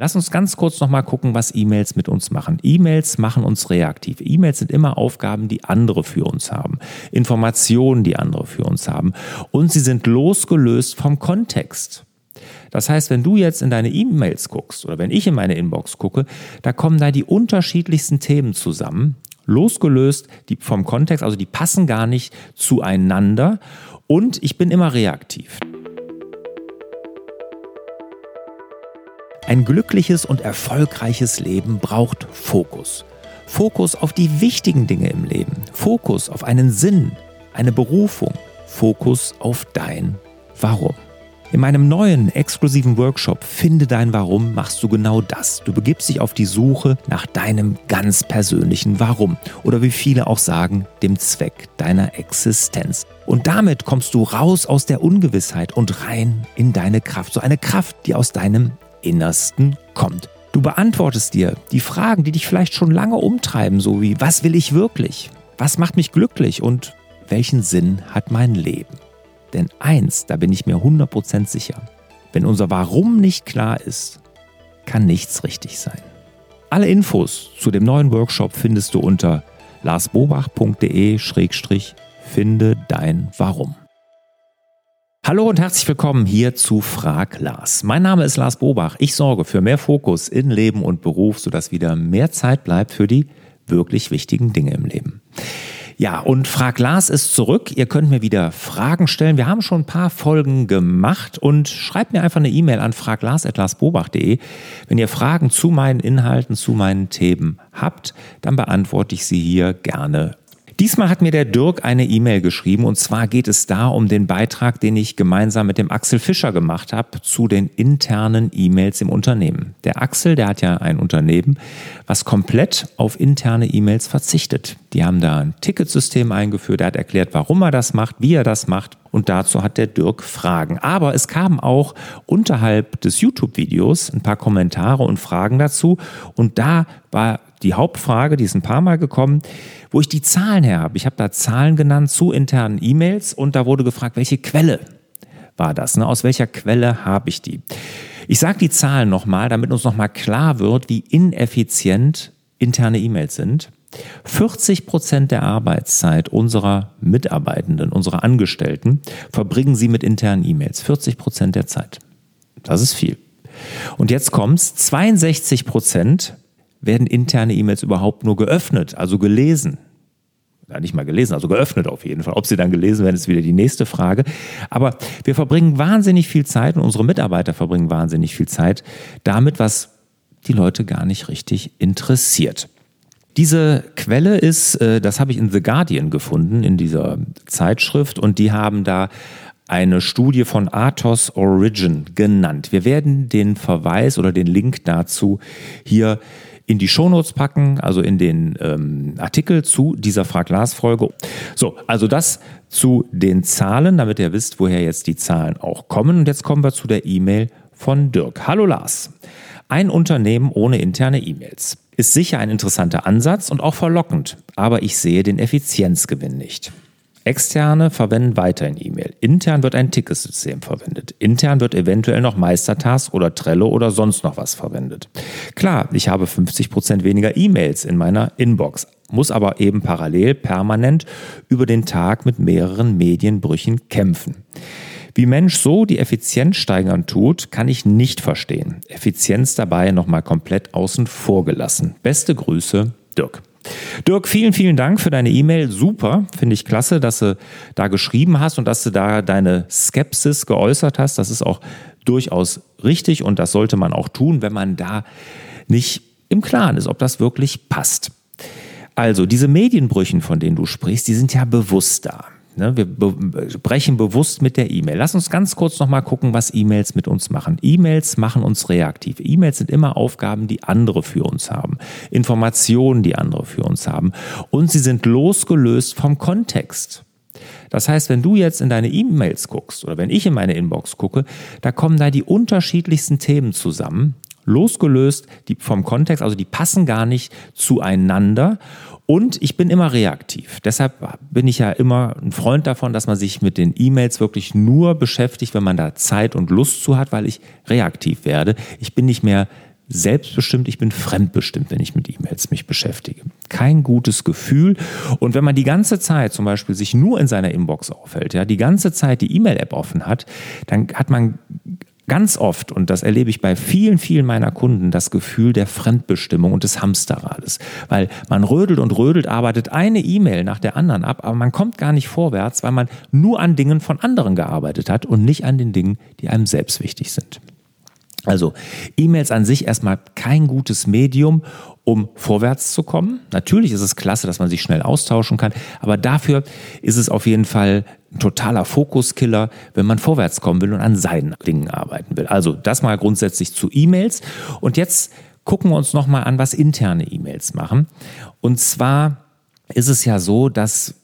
Lass uns ganz kurz nochmal gucken, was E-Mails mit uns machen. E-Mails machen uns reaktiv. E-Mails sind immer Aufgaben, die andere für uns haben. Informationen, die andere für uns haben. Und sie sind losgelöst vom Kontext. Das heißt, wenn du jetzt in deine E-Mails guckst oder wenn ich in meine Inbox gucke, da kommen da die unterschiedlichsten Themen zusammen, losgelöst die vom Kontext, also die passen gar nicht zueinander und ich bin immer reaktiv. Ein glückliches und erfolgreiches Leben braucht Fokus. Fokus auf die wichtigen Dinge im Leben. Fokus auf einen Sinn, eine Berufung. Fokus auf dein Warum. In meinem neuen exklusiven Workshop Finde dein Warum machst du genau das. Du begibst dich auf die Suche nach deinem ganz persönlichen Warum oder wie viele auch sagen, dem Zweck deiner Existenz. Und damit kommst du raus aus der Ungewissheit und rein in deine Kraft. So eine Kraft, die aus deinem Innersten kommt. Du beantwortest dir die Fragen, die dich vielleicht schon lange umtreiben, so wie was will ich wirklich? Was macht mich glücklich und welchen Sinn hat mein Leben? Denn eins, da bin ich mir 100% sicher, wenn unser Warum nicht klar ist, kann nichts richtig sein. Alle Infos zu dem neuen Workshop findest du unter larsbobach.de-finde dein Warum. Hallo und herzlich willkommen hier zu Frag Lars. Mein Name ist Lars Bobach. Ich sorge für mehr Fokus in Leben und Beruf, sodass wieder mehr Zeit bleibt für die wirklich wichtigen Dinge im Leben. Ja, und Frag Lars ist zurück. Ihr könnt mir wieder Fragen stellen. Wir haben schon ein paar Folgen gemacht und schreibt mir einfach eine E-Mail an fraglars.larsbobach.de. Wenn ihr Fragen zu meinen Inhalten, zu meinen Themen habt, dann beantworte ich sie hier gerne Diesmal hat mir der Dirk eine E-Mail geschrieben und zwar geht es da um den Beitrag, den ich gemeinsam mit dem Axel Fischer gemacht habe zu den internen E-Mails im Unternehmen. Der Axel, der hat ja ein Unternehmen, was komplett auf interne E-Mails verzichtet. Die haben da ein Ticketsystem eingeführt, er hat erklärt, warum er das macht, wie er das macht und dazu hat der Dirk Fragen. Aber es kamen auch unterhalb des YouTube-Videos ein paar Kommentare und Fragen dazu und da war die Hauptfrage, die ist ein paar Mal gekommen, wo ich die Zahlen her habe. Ich habe da Zahlen genannt zu internen E-Mails und da wurde gefragt, welche Quelle war das? Ne? Aus welcher Quelle habe ich die? Ich sage die Zahlen nochmal, damit uns nochmal klar wird, wie ineffizient interne E-Mails sind. 40 Prozent der Arbeitszeit unserer Mitarbeitenden, unserer Angestellten, verbringen sie mit internen E-Mails. 40 Prozent der Zeit. Das ist viel. Und jetzt kommt's. 62 Prozent werden interne E-Mails überhaupt nur geöffnet, also gelesen? Ja, nicht mal gelesen, also geöffnet auf jeden Fall. Ob sie dann gelesen werden, ist wieder die nächste Frage. Aber wir verbringen wahnsinnig viel Zeit und unsere Mitarbeiter verbringen wahnsinnig viel Zeit damit, was die Leute gar nicht richtig interessiert. Diese Quelle ist, äh, das habe ich in The Guardian gefunden, in dieser Zeitschrift, und die haben da eine Studie von Athos Origin genannt. Wir werden den Verweis oder den Link dazu hier in die Shownotes packen, also in den ähm, Artikel zu dieser Frag-Lars-Folge. So, also das zu den Zahlen, damit ihr wisst, woher jetzt die Zahlen auch kommen. Und jetzt kommen wir zu der E-Mail von Dirk. Hallo Lars. Ein Unternehmen ohne interne E-Mails. Ist sicher ein interessanter Ansatz und auch verlockend, aber ich sehe den Effizienzgewinn nicht. Externe verwenden weiterhin E-Mail. Intern wird ein Ticketsystem verwendet. Intern wird eventuell noch Meistertask oder Trello oder sonst noch was verwendet. Klar, ich habe 50% weniger E-Mails in meiner Inbox, muss aber eben parallel permanent über den Tag mit mehreren Medienbrüchen kämpfen. Wie Mensch so die Effizienz steigern tut, kann ich nicht verstehen. Effizienz dabei nochmal komplett außen vor gelassen. Beste Grüße, Dirk. Dirk, vielen, vielen Dank für deine E-Mail. Super, finde ich klasse, dass du da geschrieben hast und dass du da deine Skepsis geäußert hast. Das ist auch durchaus richtig und das sollte man auch tun, wenn man da nicht im Klaren ist, ob das wirklich passt. Also, diese Medienbrüchen, von denen du sprichst, die sind ja bewusst da. Ne, wir brechen bewusst mit der E-Mail. Lass uns ganz kurz nochmal gucken, was E-Mails mit uns machen. E-Mails machen uns reaktiv. E-Mails sind immer Aufgaben, die andere für uns haben. Informationen, die andere für uns haben. Und sie sind losgelöst vom Kontext. Das heißt, wenn du jetzt in deine E-Mails guckst oder wenn ich in meine Inbox gucke, da kommen da die unterschiedlichsten Themen zusammen, losgelöst die vom Kontext, also die passen gar nicht zueinander und ich bin immer reaktiv. Deshalb bin ich ja immer ein Freund davon, dass man sich mit den E-Mails wirklich nur beschäftigt, wenn man da Zeit und Lust zu hat, weil ich reaktiv werde. Ich bin nicht mehr selbstbestimmt, ich bin fremdbestimmt, wenn ich mit E-Mails mich beschäftige. Kein gutes Gefühl. Und wenn man die ganze Zeit zum Beispiel sich nur in seiner Inbox aufhält, ja, die ganze Zeit die E-Mail-App offen hat, dann hat man ganz oft, und das erlebe ich bei vielen, vielen meiner Kunden, das Gefühl der Fremdbestimmung und des Hamsterrades. Weil man rödelt und rödelt, arbeitet eine E-Mail nach der anderen ab, aber man kommt gar nicht vorwärts, weil man nur an Dingen von anderen gearbeitet hat und nicht an den Dingen, die einem selbst wichtig sind. Also E-Mails an sich erstmal kein gutes Medium, um vorwärts zu kommen. Natürlich ist es klasse, dass man sich schnell austauschen kann, aber dafür ist es auf jeden Fall ein totaler Fokuskiller, wenn man vorwärts kommen will und an seinen Dingen arbeiten will. Also das mal grundsätzlich zu E-Mails. Und jetzt gucken wir uns nochmal an, was interne E-Mails machen. Und zwar ist es ja so, dass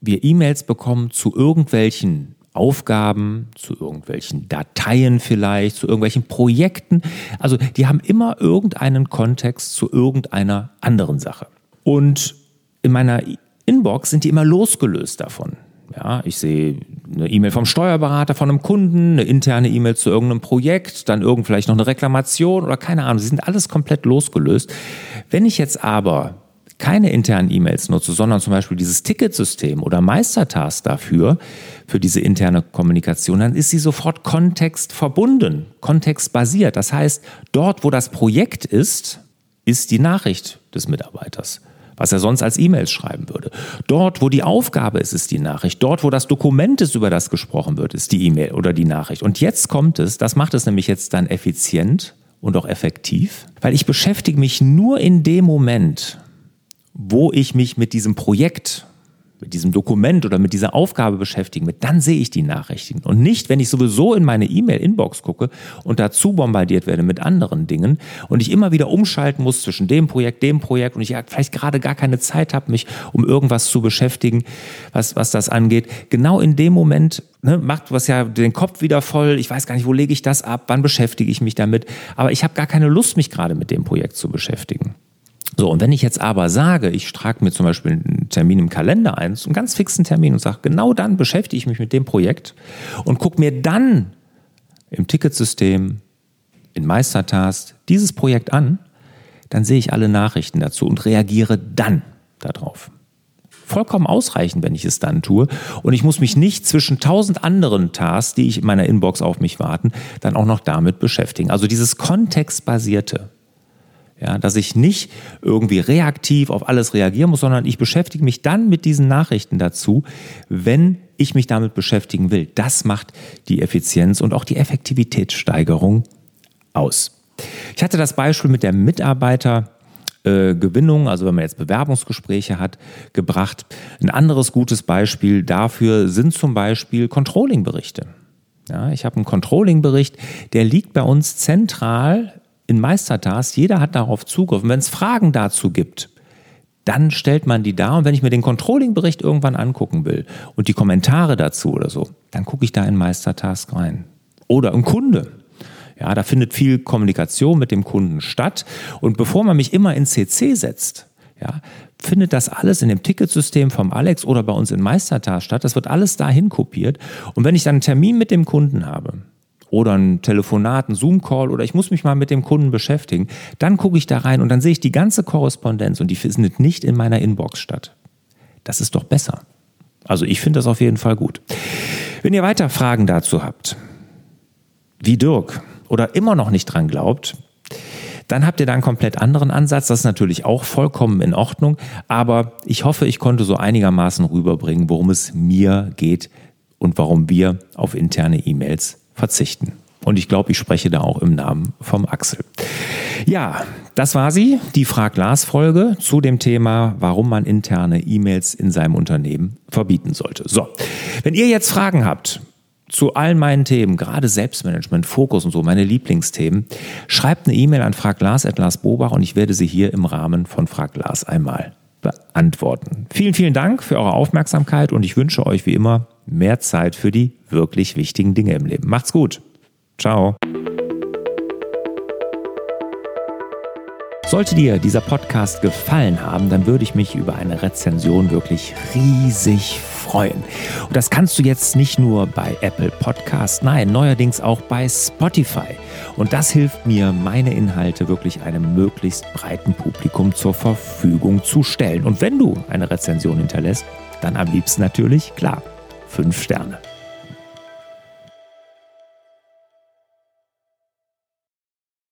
wir E-Mails bekommen zu irgendwelchen Aufgaben, zu irgendwelchen Dateien vielleicht, zu irgendwelchen Projekten. Also die haben immer irgendeinen Kontext zu irgendeiner anderen Sache. Und in meiner Inbox sind die immer losgelöst davon. Ja, ich sehe eine E-Mail vom Steuerberater von einem Kunden, eine interne E-Mail zu irgendeinem Projekt, dann irgend vielleicht noch eine Reklamation oder keine Ahnung. Sie sind alles komplett losgelöst. Wenn ich jetzt aber keine internen E-Mails nutze, sondern zum Beispiel dieses Ticketsystem oder Meistertask dafür, für diese interne Kommunikation, dann ist sie sofort kontextverbunden, kontextbasiert. Das heißt, dort, wo das Projekt ist, ist die Nachricht des Mitarbeiters was er sonst als E-Mails schreiben würde. Dort, wo die Aufgabe ist, ist die Nachricht. Dort, wo das Dokument ist, über das gesprochen wird, ist die E-Mail oder die Nachricht. Und jetzt kommt es, das macht es nämlich jetzt dann effizient und auch effektiv, weil ich beschäftige mich nur in dem Moment, wo ich mich mit diesem Projekt, mit diesem Dokument oder mit dieser Aufgabe beschäftigen will, dann sehe ich die Nachrichten. Und nicht, wenn ich sowieso in meine E-Mail-Inbox gucke und dazu bombardiert werde mit anderen Dingen und ich immer wieder umschalten muss zwischen dem Projekt, dem Projekt und ich vielleicht gerade gar keine Zeit habe, mich um irgendwas zu beschäftigen, was, was das angeht. Genau in dem Moment ne, macht was ja den Kopf wieder voll. Ich weiß gar nicht, wo lege ich das ab, wann beschäftige ich mich damit. Aber ich habe gar keine Lust, mich gerade mit dem Projekt zu beschäftigen. So, und wenn ich jetzt aber sage, ich trage mir zum Beispiel einen Termin im Kalender ein, einen ganz fixen Termin und sage, genau dann beschäftige ich mich mit dem Projekt und gucke mir dann im Ticketsystem, in Meistertask dieses Projekt an, dann sehe ich alle Nachrichten dazu und reagiere dann darauf. Vollkommen ausreichend, wenn ich es dann tue. Und ich muss mich nicht zwischen tausend anderen Tasks, die ich in meiner Inbox auf mich warten, dann auch noch damit beschäftigen. Also dieses kontextbasierte, ja, dass ich nicht irgendwie reaktiv auf alles reagieren muss, sondern ich beschäftige mich dann mit diesen Nachrichten dazu, wenn ich mich damit beschäftigen will. Das macht die Effizienz und auch die Effektivitätssteigerung aus. Ich hatte das Beispiel mit der Mitarbeitergewinnung, also wenn man jetzt Bewerbungsgespräche hat, gebracht. Ein anderes gutes Beispiel dafür sind zum Beispiel Controlling-Berichte. Ja, ich habe einen Controlling-Bericht, der liegt bei uns zentral in Meistertask, jeder hat darauf Zugriff. Und wenn es Fragen dazu gibt, dann stellt man die da. Und wenn ich mir den Controlling-Bericht irgendwann angucken will und die Kommentare dazu oder so, dann gucke ich da in Meistertask rein. Oder ein Kunde. Ja, da findet viel Kommunikation mit dem Kunden statt. Und bevor man mich immer in CC setzt, ja, findet das alles in dem Ticketsystem vom Alex oder bei uns in Meistertask statt. Das wird alles dahin kopiert. Und wenn ich dann einen Termin mit dem Kunden habe, oder ein Telefonat, ein Zoom-Call oder ich muss mich mal mit dem Kunden beschäftigen, dann gucke ich da rein und dann sehe ich die ganze Korrespondenz und die findet nicht in meiner Inbox statt. Das ist doch besser. Also ich finde das auf jeden Fall gut. Wenn ihr weiter Fragen dazu habt, wie Dirk oder immer noch nicht dran glaubt, dann habt ihr da einen komplett anderen Ansatz. Das ist natürlich auch vollkommen in Ordnung. Aber ich hoffe, ich konnte so einigermaßen rüberbringen, worum es mir geht und warum wir auf interne E-Mails verzichten. Und ich glaube, ich spreche da auch im Namen vom Axel. Ja, das war sie, die Frag-Lars-Folge zu dem Thema, warum man interne E-Mails in seinem Unternehmen verbieten sollte. So, wenn ihr jetzt Fragen habt zu allen meinen Themen, gerade Selbstmanagement, Fokus und so, meine Lieblingsthemen, schreibt eine E-Mail an fraglas.lars.bobach und ich werde sie hier im Rahmen von Frag Lars einmal beantworten. Vielen, vielen Dank für eure Aufmerksamkeit und ich wünsche euch wie immer mehr Zeit für die wirklich wichtigen Dinge im Leben. Macht's gut. Ciao. Sollte dir dieser Podcast gefallen haben, dann würde ich mich über eine Rezension wirklich riesig freuen. Und das kannst du jetzt nicht nur bei Apple Podcast, nein, neuerdings auch bei Spotify. Und das hilft mir, meine Inhalte wirklich einem möglichst breiten Publikum zur Verfügung zu stellen. Und wenn du eine Rezension hinterlässt, dann am liebsten natürlich, klar, fünf Sterne.